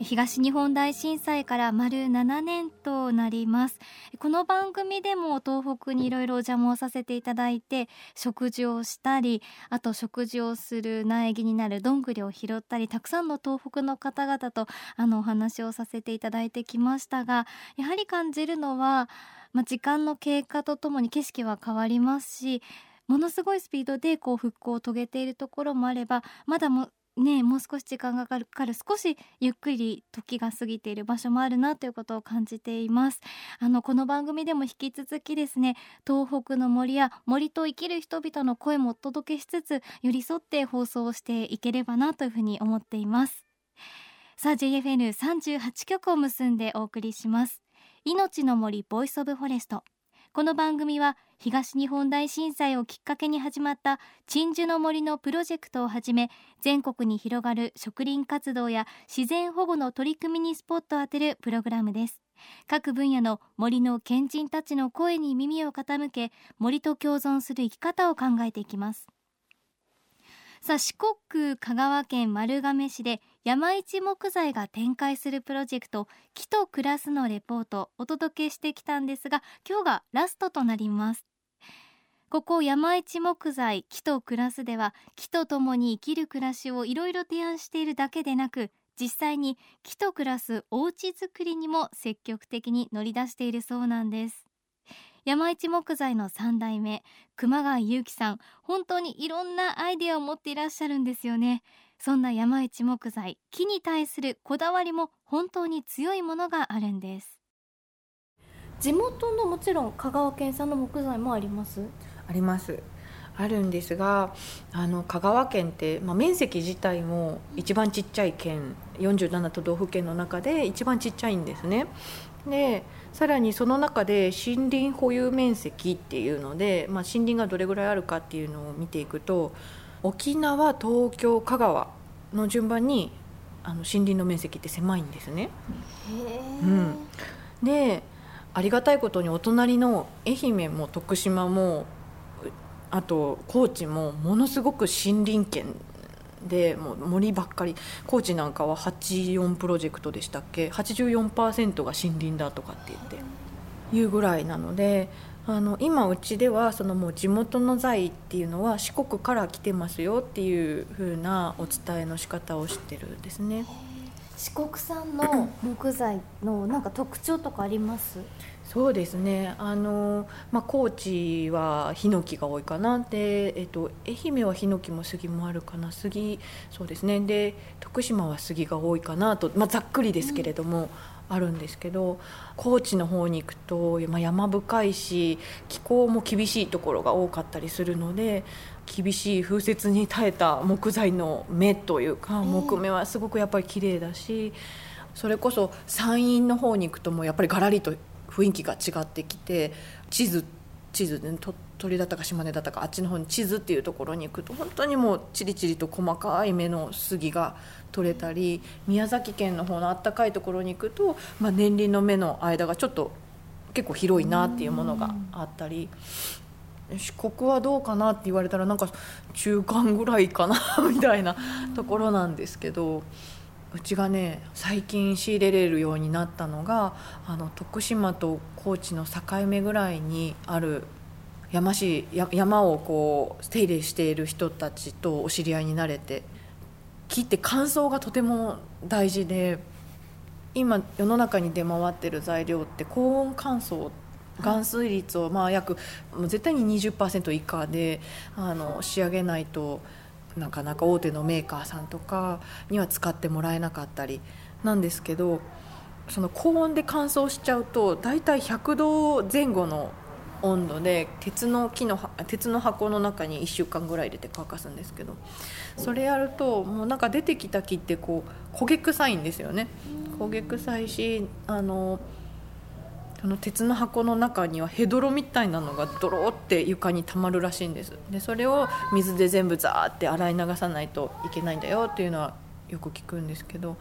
東日本大震災から丸7年となります。この番組でも東北にいろいろお邪魔をさせていただいて食事をしたりあと食事をする苗木になるどんぐりを拾ったりたくさんの東北の方々とあのお話をさせていただいてきましたがやはり感じるのは、まあ、時間の経過とともに景色は変わりますしものすごいスピードでこう復興を遂げているところもあればまだもねもう少し時間がかかる少しゆっくり時が過ぎている場所もあるなということを感じています。あのこの番組でも引き続きですね東北の森や森と生きる人々の声もお届けしつつ寄り添って放送していければなというふうに思っています。さあ JFN38 曲を結んでお送りします。命の森 Voice of Forest。この番組は東日本大震災をきっかけに始まった鎮守の森のプロジェクトをはじめ全国に広がる植林活動や自然保護の取り組みにスポットを当てるプログラムです。各分野の森の賢人たちの声に耳を傾け森と共存する生き方を考えていきます。さあ四国香川県丸亀市で山一木材が展開するプロジェクト木と暮らすのレポートお届けしてきたんですが今日がラストとなります。ここ山一木材木と暮らすでは木と共に生きる暮らしをいろいろ提案しているだけでなく実際に木と暮らすおうち作りにも積極的に乗り出しているそうなんです。山一木材の3代目熊谷祐樹さん本当にいろんなアイデアを持っていらっしゃるんですよね。そんな山一木材木に対するこだわりも本当に強いものがあるんです。地元のもちろん香川県産の木材もあります？あります。あるんですがあの香川県って、まあ、面積自体も一番ちっちゃい県47都道府県の中で一番ちっちゃいんですね。でさらにその中で森林保有面積っていうので、まあ、森林がどれぐらいあるかっていうのを見ていくと沖縄東京香川の順番にあの森林の面積って狭いんですね。うん、でありがたいことにお隣の愛媛も徳島もあと高知もものすごく森林圏でもう森ばっかり。高知なんかは84プロジェクトでしたっけ？84%が森林だとかって言っていうぐらいなのであの今うちではそのもう地元の財っていうのは四国から来てますよっていう風なお伝えの仕方をしてるんですね。四国産の木材のなんか特徴とかあります？そうですね。あの、まあ、高知はヒノキが多いかな。で、えっと、愛媛はヒノキも杉もあるかな。杉そうですね。で徳島は杉が多いかなと、まあ、ざっくりですけれども、あるんですけど高知の方に行くと、まあ、山深いし気候も厳しいところが多かったりするので厳しい風雪に耐えた木材の目というか木目はすごくやっぱり綺麗だしそれこそ山陰の方に行くともうやっぱりガラリと雰囲気が違ってきて地図地図で、鳥だったか島根だったかあっちの方に地図っていうところに行くと本当にもうチリチリと細かい目の杉が取れたり宮崎県の方のあったかいところに行くと、まあ、年輪の目の間がちょっと結構広いなっていうものがあったり。四国はどうかなって言われたらなんか中間ぐらいかな みたいなところなんですけどうちがね最近仕入れれるようになったのがあの徳島と高知の境目ぐらいにある山市山をこう手入れしている人たちとお知り合いになれて木って乾燥がとても大事で今世の中に出回ってる材料って高温乾燥含水率をまあ約もう絶対に20%以下であの仕上げないと。なかなか大手のメーカーさんとかには使ってもらえなかったりなんですけどその高温で乾燥しちゃうと大体100度前後の温度で鉄の木の鉄の箱の中に1週間ぐらい入れて乾かすんですけどそれやるともうなんか出てきた木ってこう焦げ臭いんですよね。焦げ臭いしあのその鉄の箱の中にはヘドロみたいなのがドローって床にたまるらしいんですでそれを水で全部ザーって洗い流さないといけないんだよっていうのはよく聞くんですけど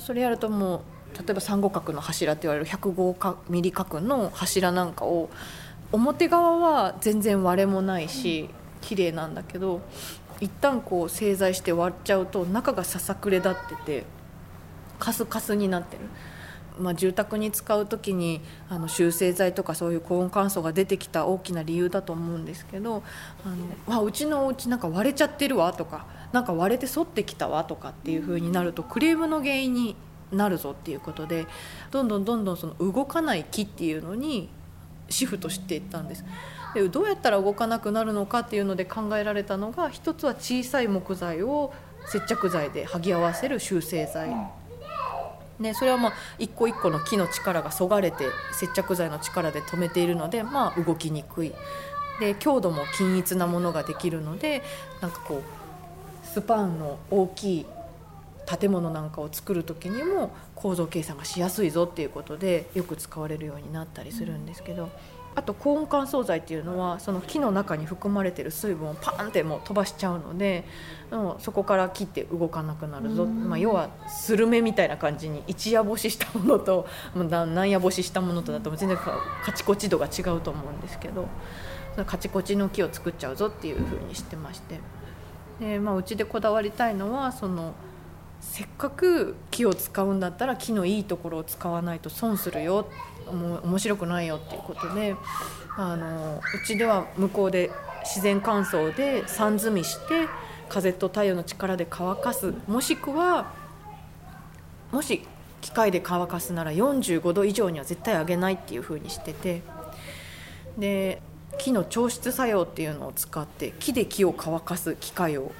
それやるともう例えば三五角の柱って言われる105ミリ角の柱なんかを表側は全然割れもないし綺麗なんだけど一旦こう製材して割っちゃうと中がささくれ立っててカスカスになってる。まあ、住宅に使う時にあの修正剤とかそういう高温乾燥が出てきた大きな理由だと思うんですけどあのあうちのお家なんか割れちゃってるわとかなんか割れて反ってきたわとかっていう風になるとクレームの原因になるぞっていうことでどんどんどんどんその動かない木っていうのにシフトしていったんです。でどうやったら動かなくなるのかっていうので考えられたのが一つは小さい木材を接着剤で剥ぎ合わせる修正剤。ね、それはまあ一個一個の木の力がそがれて接着剤の力で止めているので、まあ、動きにくいで強度も均一なものができるのでなんかこうスパンの大きい建物なんかを作る時にも構造計算がしやすいぞっていうことでよく使われるようになったりするんですけど。あと高温乾燥剤っていうのはその木の中に含まれてる水分をパーンってもう飛ばしちゃうのでもそこから切って動かなくなるぞ、まあ、要はスルメみたいな感じに一夜干ししたものと 何夜干ししたものとだと全然カチコチ度が違うと思うんですけどそのカチコチの木を作っちゃうぞっていうふうにしてまして。で、まあ、うちでこだわりたいのはそのせっかく木を使うんだったら木のいいところを使わないと損するよ。面白くないよっていうことであのうちでは向こうで自然乾燥で酸積みして風と太陽の力で乾かす。もしくはもし機械で乾かすなら45度以上には絶対上げないっていうふうにしてて。で木の調湿作用っていうのを使って木で木を乾かす機械を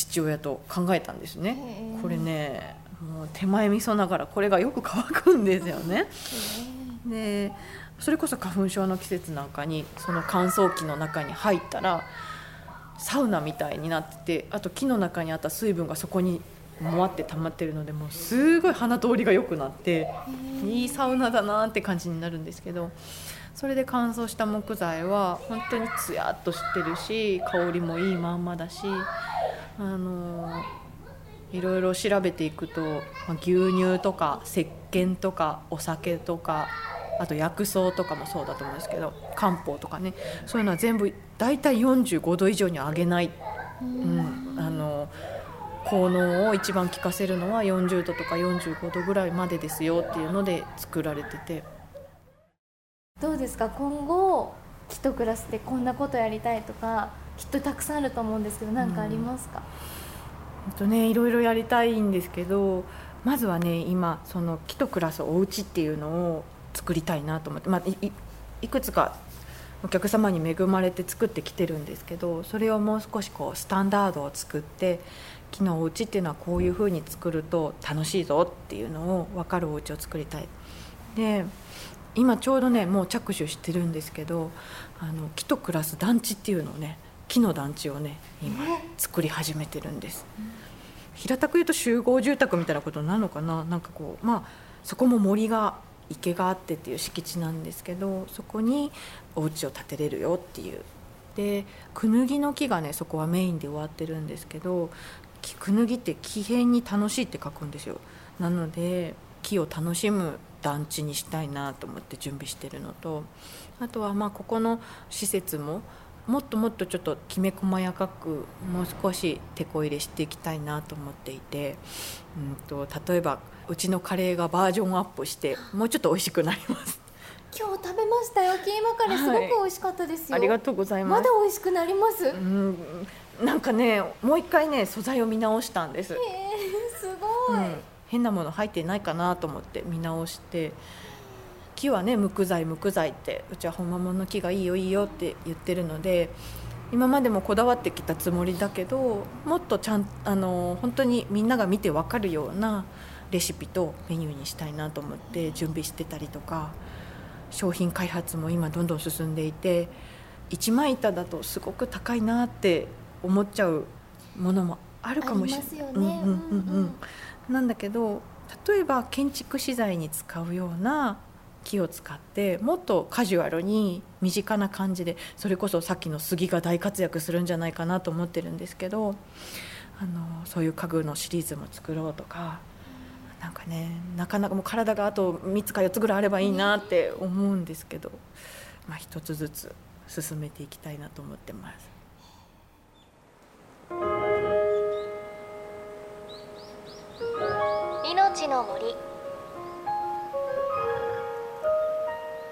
父親と考えたんですね。これねもう手前味噌ながらこれがよく乾くんですよね。でそれこそ花粉症の季節なんかにその乾燥機の中に入ったらサウナみたいになっててあと木の中にあった水分がそこにもわって溜まってるのでもうすごい鼻通りが良くなっていいサウナだなって感じになるんですけどそれで乾燥した木材は本当にツヤっとしてるし香りもいいまんまだしあのいろいろ調べていくと、まあ、牛乳とか石鹸とかお酒とかあと薬草とかもそうだと思うんですけど漢方とかね。そういうのは全部大体45度以上に上げない、うん、あの効能を一番効かせるのは40度とか45度ぐらいまでですよっていうので作られてて。どうですか？今後木と暮らしてこんなことやりたいとかきっとたくさんあると思うんですけど何かありますか、うんとね、いろいろやりたいんですけどまずはね今その木と暮らすお家っていうのを作りたいなと思って、まあ、いいくつかお客様に恵まれて作ってきてるんですけどそれをもう少しこうスタンダードを作って木のお家っていうのはこういうふうに作ると楽しいぞっていうのを分かるお家を作りたい。で今ちょうどねもう着手してるんですけどあの木と暮らす団地っていうのをね木の団地をね今作り始めてるんです。平たく言うと集合住宅みたいなことなのかな？なんかこうまあそこも森が池があってっていう敷地なんですけどそこにお家を建てれるよっていう。でクヌギの木がねそこはメインで終わってるんですけどクヌギって木片に楽しいって書くんですよ。なので木を楽しむ団地にしたいなと思って準備してるのとあとはまあここの施設ももっともっとちょっときめ細やかくもう少し手こ入れしていきたいなと思っていて、うんと、例えばうちのカレーがバージョンアップしてもうちょっと美味しくなります。今日食べましたよ。キーマカレーすごく美味しかったですよ、はい、ありがとうございます。まだ美味しくなります？うんなんかねもう一回ね素材を見直したんです。へえすごい、うん、変なもの入ってないかなと思って見直して木はね無垢材無垢材ってうちは本物の木がいいよいいよって言ってるので今までもこだわってきたつもりだけどもっとちゃんあの本当にみんなが見て分かるようなレシピとメニューにしたいなと思って準備してたりとか商品開発も今どんどん進んでいて一枚板だとすごく高いなって思っちゃうものもあるかもしれない。なんだけど例えば建築資材に使うような木を使ってもっとカジュアルに身近な感じでそれこそさっきの杉が大活躍するんじゃないかなと思ってるんですけどあのそういう家具のシリーズも作ろうとかなんかねなかなかもう体があと3つか4つぐらいあればいいなって思うんですけど、まあ、一つずつ進めていきたいなと思ってます。命の森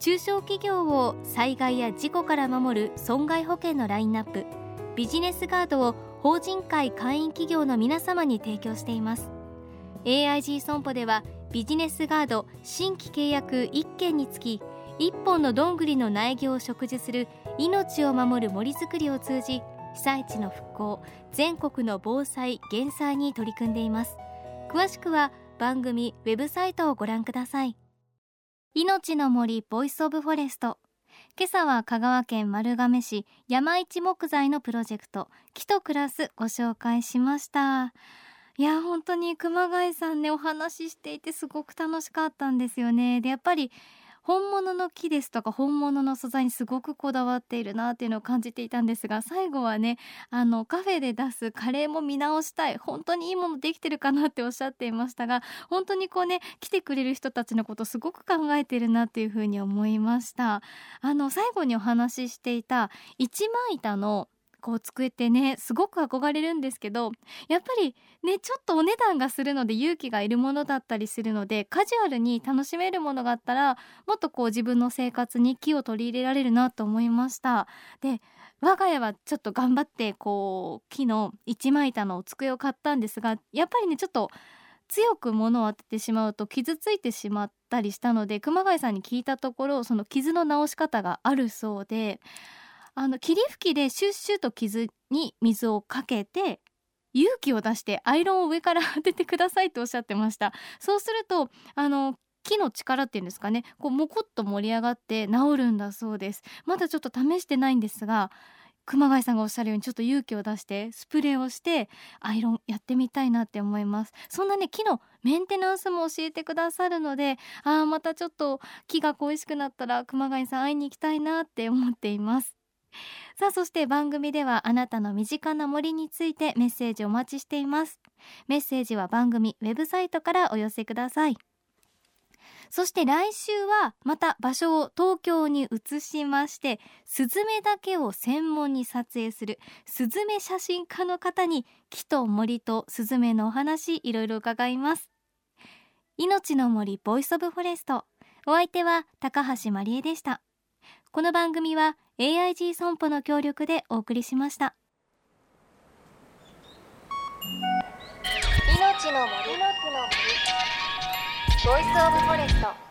中小企業を災害や事故から守る損害保険のラインナップビジネスガードを法人会会員企業の皆様に提供しています。AIG 損保ではビジネスガード新規契約1件につき1本のどんぐりの苗木を植樹する命を守る森づくりを通じ被災地の復興全国の防災減災に取り組んでいます。詳しくは番組ウェブサイトをご覧ください。命の森 Voice of Forest。今朝は香川県丸亀市山一木材のプロジェクト木と暮らすご紹介しました。いや本当に熊谷さんねお話ししていてすごく楽しかったんですよね。でやっぱり本物の木ですとか本物の素材にすごくこだわっているなっていうのを感じていたんですが最後はねあのカフェで出すカレーも見直したい本当にいいものできてるかなっておっしゃっていましたが本当にこうね来てくれる人たちのことすごく考えてるなっていうふうに思いました。あの最後にお話ししていた一枚板のこう机ってねすごく憧れるんですけどやっぱりねちょっとお値段がするので勇気がいるものだったりするのでカジュアルに楽しめるものがあったらもっとこう自分の生活に木を取り入れられるなと思いました。で我が家はちょっと頑張ってこう木の一枚板の机を買ったんですがやっぱりねちょっと強く物を当ててしまうと傷ついてしまったりしたので熊谷さんに聞いたところその傷の治し方があるそうであの霧吹きでシュッシュと傷に水をかけて勇気を出してアイロンを上から当ててくださいとおっしゃってました。そうするとあの木の力っていうんですかねこうモコッと盛り上がって治るんだそうです。まだちょっと試してないんですが熊谷さんがおっしゃるようにちょっと勇気を出してスプレーをしてアイロンやってみたいなって思います。そんなね木のメンテナンスも教えてくださるのでああまたちょっと木が恋しくなったら熊谷さん会いに行きたいなって思っています。さあそして番組ではあなたの身近な森についてメッセージお待ちしています。メッセージは番組ウェブサイトからお寄せください。そして来週はまた場所を東京に移しましてスズメだけを専門に撮影するスズメ写真家の方に木と森とスズメのお話いろいろ伺います。命の森 Voice of Forest。お相手は高橋真理恵でした。この番組は AIG 損保の協力でお送りしました。命の森。の森。 Voice of Forest